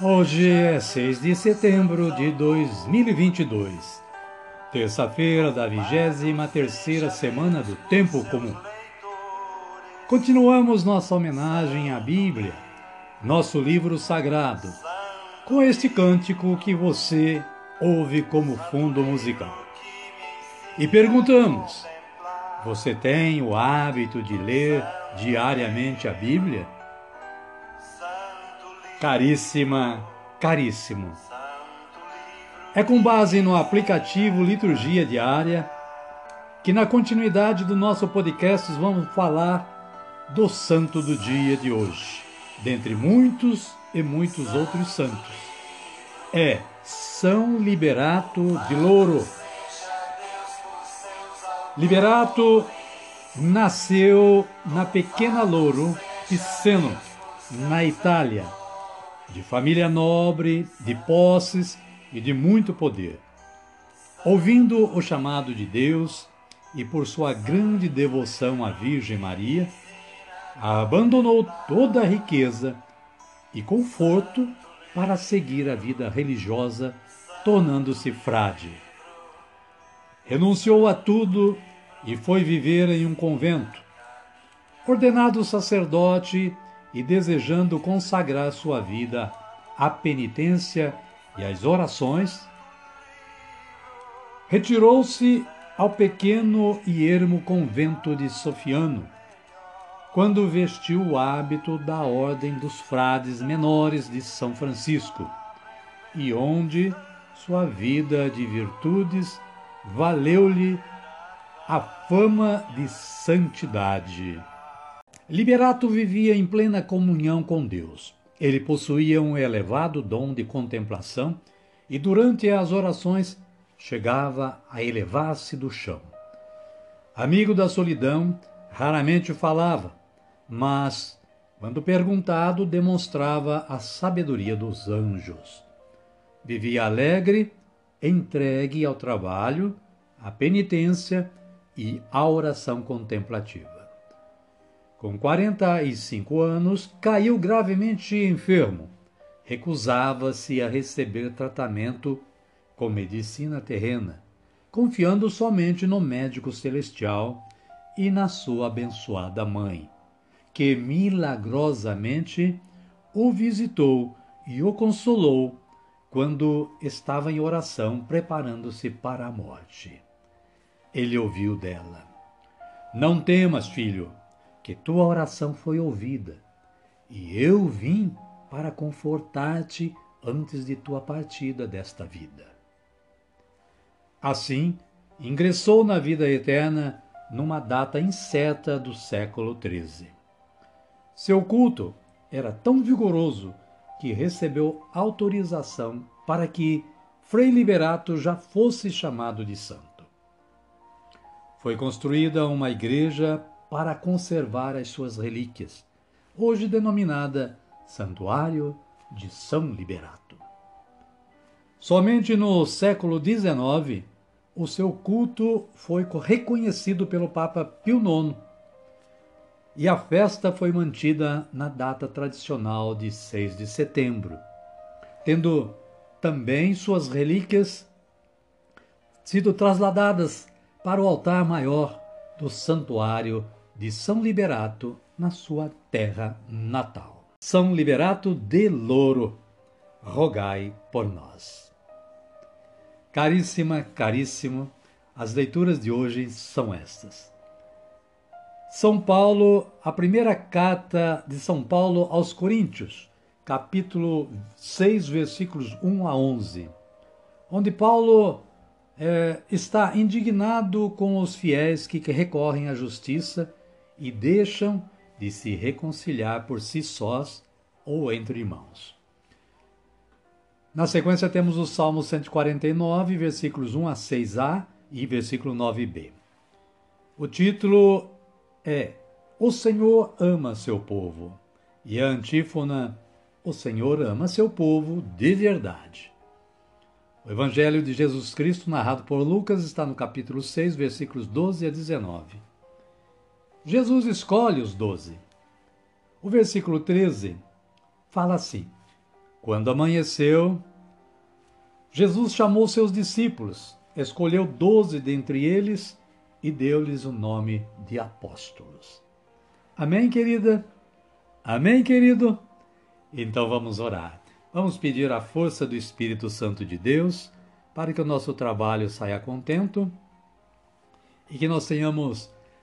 Hoje é 6 de setembro de 2022, terça-feira da 23 semana do Tempo Comum. Continuamos nossa homenagem à Bíblia, nosso livro sagrado, com este cântico que você ouve como fundo musical. E perguntamos: você tem o hábito de ler diariamente a Bíblia? Caríssima, caríssimo. É com base no aplicativo Liturgia Diária que, na continuidade do nosso podcast, vamos falar do santo do dia de hoje, dentre muitos e muitos outros santos. É São Liberato de Louro. Liberato nasceu na pequena Louro, Piceno, na Itália de família nobre, de posses e de muito poder. Ouvindo o chamado de Deus e por sua grande devoção à Virgem Maria, abandonou toda a riqueza e conforto para seguir a vida religiosa, tornando-se frade. Renunciou a tudo e foi viver em um convento. Ordenado sacerdote, e desejando consagrar sua vida à penitência e às orações, retirou-se ao pequeno e ermo convento de Sofiano, quando vestiu o hábito da Ordem dos Frades Menores de São Francisco, e onde sua vida de virtudes valeu-lhe a fama de santidade. Liberato vivia em plena comunhão com Deus. Ele possuía um elevado dom de contemplação e, durante as orações, chegava a elevar-se do chão. Amigo da solidão, raramente falava, mas, quando perguntado, demonstrava a sabedoria dos anjos. Vivia alegre, entregue ao trabalho, à penitência e à oração contemplativa. Com 45 anos, caiu gravemente enfermo. Recusava-se a receber tratamento com medicina terrena, confiando somente no médico celestial e na sua abençoada mãe, que milagrosamente o visitou e o consolou quando estava em oração preparando-se para a morte. Ele ouviu dela: Não temas, filho que tua oração foi ouvida, e eu vim para confortar-te antes de tua partida desta vida. Assim, ingressou na vida eterna numa data incerta do século XIII. Seu culto era tão vigoroso que recebeu autorização para que Frei Liberato já fosse chamado de santo. Foi construída uma igreja para conservar as suas relíquias, hoje denominada Santuário de São Liberato. Somente no século XIX, o seu culto foi reconhecido pelo Papa Pio IX e a festa foi mantida na data tradicional de 6 de setembro, tendo também suas relíquias sido trasladadas para o altar maior do Santuário de São Liberato na sua terra natal. São Liberato de Louro, rogai por nós. Caríssima, caríssimo, as leituras de hoje são estas. São Paulo, a primeira carta de São Paulo aos Coríntios, capítulo 6, versículos 1 a 11, onde Paulo é, está indignado com os fiéis que recorrem à justiça e deixam de se reconciliar por si sós ou entre irmãos. Na sequência temos o Salmo 149, versículos 1 a 6a e versículo 9b. O título é O Senhor ama seu povo e a antífona O Senhor ama seu povo de verdade. O Evangelho de Jesus Cristo, narrado por Lucas, está no capítulo 6, versículos 12 a 19. Jesus escolhe os doze. O versículo 13 fala assim: Quando amanheceu, Jesus chamou seus discípulos, escolheu doze dentre eles e deu-lhes o nome de apóstolos. Amém, querida? Amém, querido? Então vamos orar. Vamos pedir a força do Espírito Santo de Deus para que o nosso trabalho saia contento e que nós tenhamos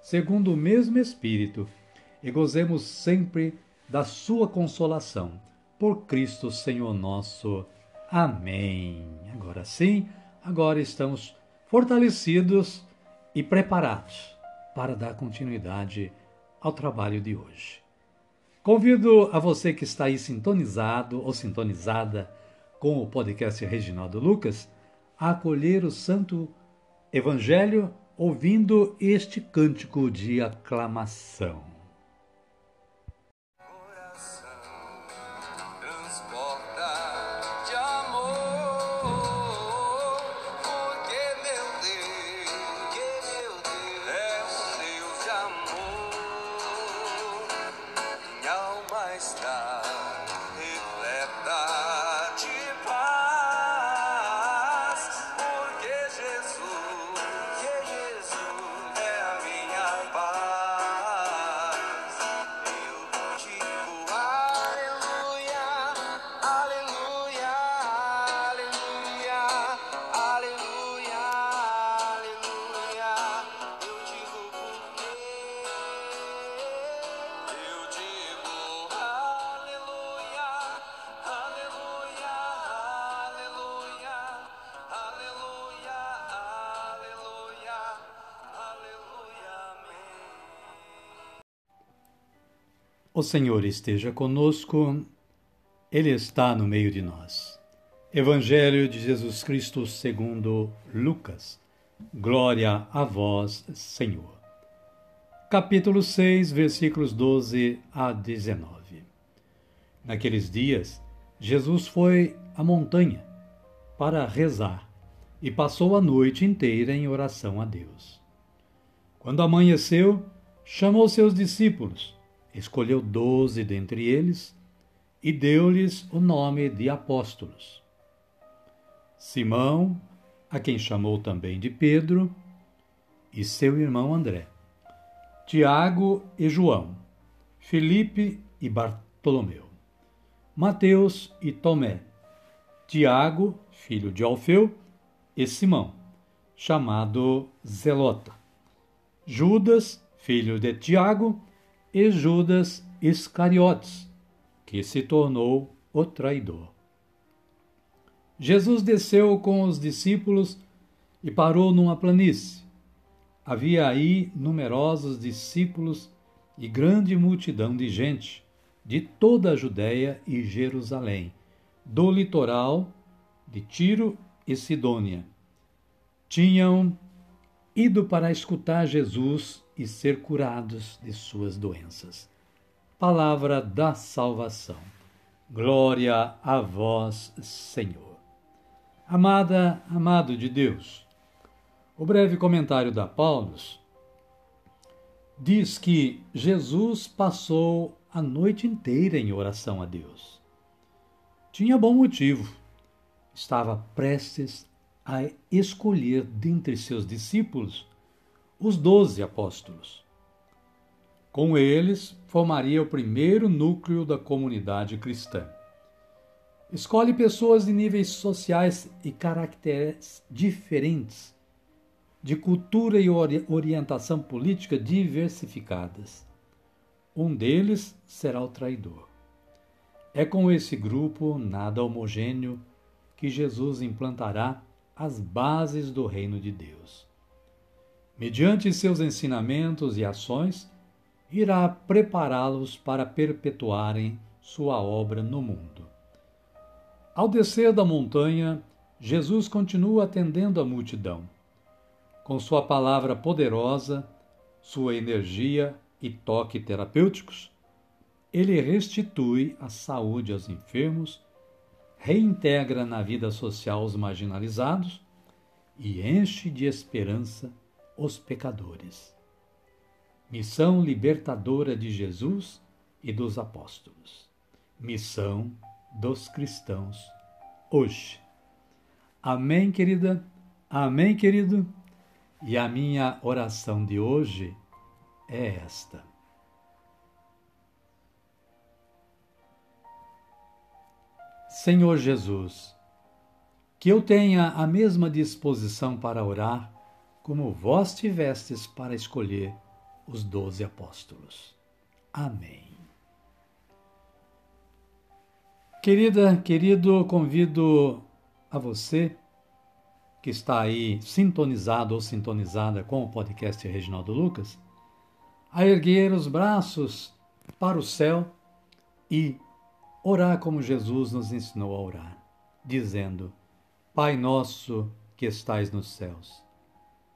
segundo o mesmo Espírito, e gozemos sempre da sua consolação. Por Cristo Senhor nosso. Amém. Agora sim, agora estamos fortalecidos e preparados para dar continuidade ao trabalho de hoje. Convido a você que está aí sintonizado ou sintonizada com o podcast Reginaldo Lucas a acolher o Santo Evangelho ouvindo este cântico de aclamação. O Senhor esteja conosco, Ele está no meio de nós. Evangelho de Jesus Cristo segundo Lucas. Glória a vós, Senhor. Capítulo 6, versículos 12 a 19. Naqueles dias, Jesus foi à montanha para rezar e passou a noite inteira em oração a Deus. Quando amanheceu, chamou seus discípulos escolheu doze dentre eles e deu-lhes o nome de apóstolos. Simão, a quem chamou também de Pedro, e seu irmão André, Tiago e João, Felipe e Bartolomeu, Mateus e Tomé, Tiago, filho de Alfeu, e Simão, chamado Zelota, Judas, filho de Tiago, e Judas Iscariotes, que se tornou o traidor. Jesus desceu com os discípulos e parou numa planície. Havia aí numerosos discípulos e grande multidão de gente de toda a Judéia e Jerusalém, do litoral de Tiro e Sidônia. Tinham ido para escutar Jesus e ser curados de suas doenças. Palavra da salvação. Glória a vós, Senhor. Amada, amado de Deus, o breve comentário da Paulus diz que Jesus passou a noite inteira em oração a Deus. Tinha bom motivo. Estava prestes a escolher dentre seus discípulos os doze apóstolos. Com eles, formaria o primeiro núcleo da comunidade cristã. Escolhe pessoas de níveis sociais e caracteres diferentes, de cultura e orientação política diversificadas. Um deles será o traidor. É com esse grupo nada homogêneo que Jesus implantará as bases do reino de Deus. Mediante seus ensinamentos e ações, irá prepará-los para perpetuarem sua obra no mundo. Ao descer da montanha, Jesus continua atendendo a multidão. Com sua palavra poderosa, sua energia e toque terapêuticos, ele restitui a saúde aos enfermos, reintegra na vida social os marginalizados e enche de esperança os pecadores missão libertadora de Jesus e dos apóstolos, missão dos cristãos hoje. Amém, querida? Amém, querido? E a minha oração de hoje é esta. Senhor Jesus, que eu tenha a mesma disposição para orar como vós tivestes para escolher os doze apóstolos. Amém. Querida, querido, convido a você que está aí sintonizado ou sintonizada com o podcast Reginaldo Lucas, a erguer os braços para o céu e orar como Jesus nos ensinou a orar, dizendo: Pai nosso que estais nos céus,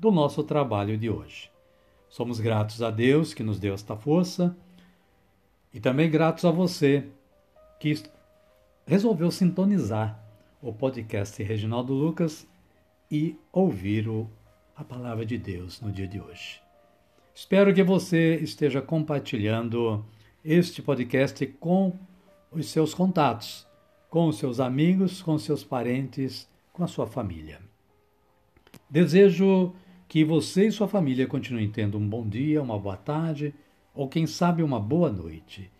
do nosso trabalho de hoje. Somos gratos a Deus que nos deu esta força e também gratos a você que resolveu sintonizar o podcast Reginaldo Lucas e ouvir o, a palavra de Deus no dia de hoje. Espero que você esteja compartilhando este podcast com os seus contatos, com os seus amigos, com os seus parentes, com a sua família. Desejo que você e sua família continuem tendo um bom dia, uma boa tarde ou, quem sabe, uma boa noite.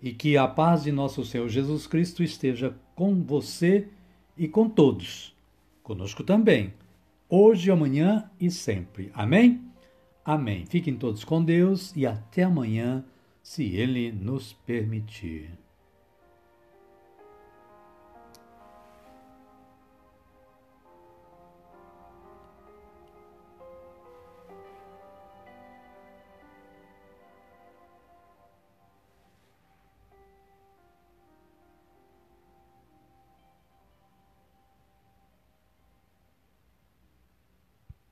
E que a paz de nosso Senhor Jesus Cristo esteja com você e com todos, conosco também, hoje, amanhã e sempre. Amém? Amém. Fiquem todos com Deus e até amanhã, se Ele nos permitir.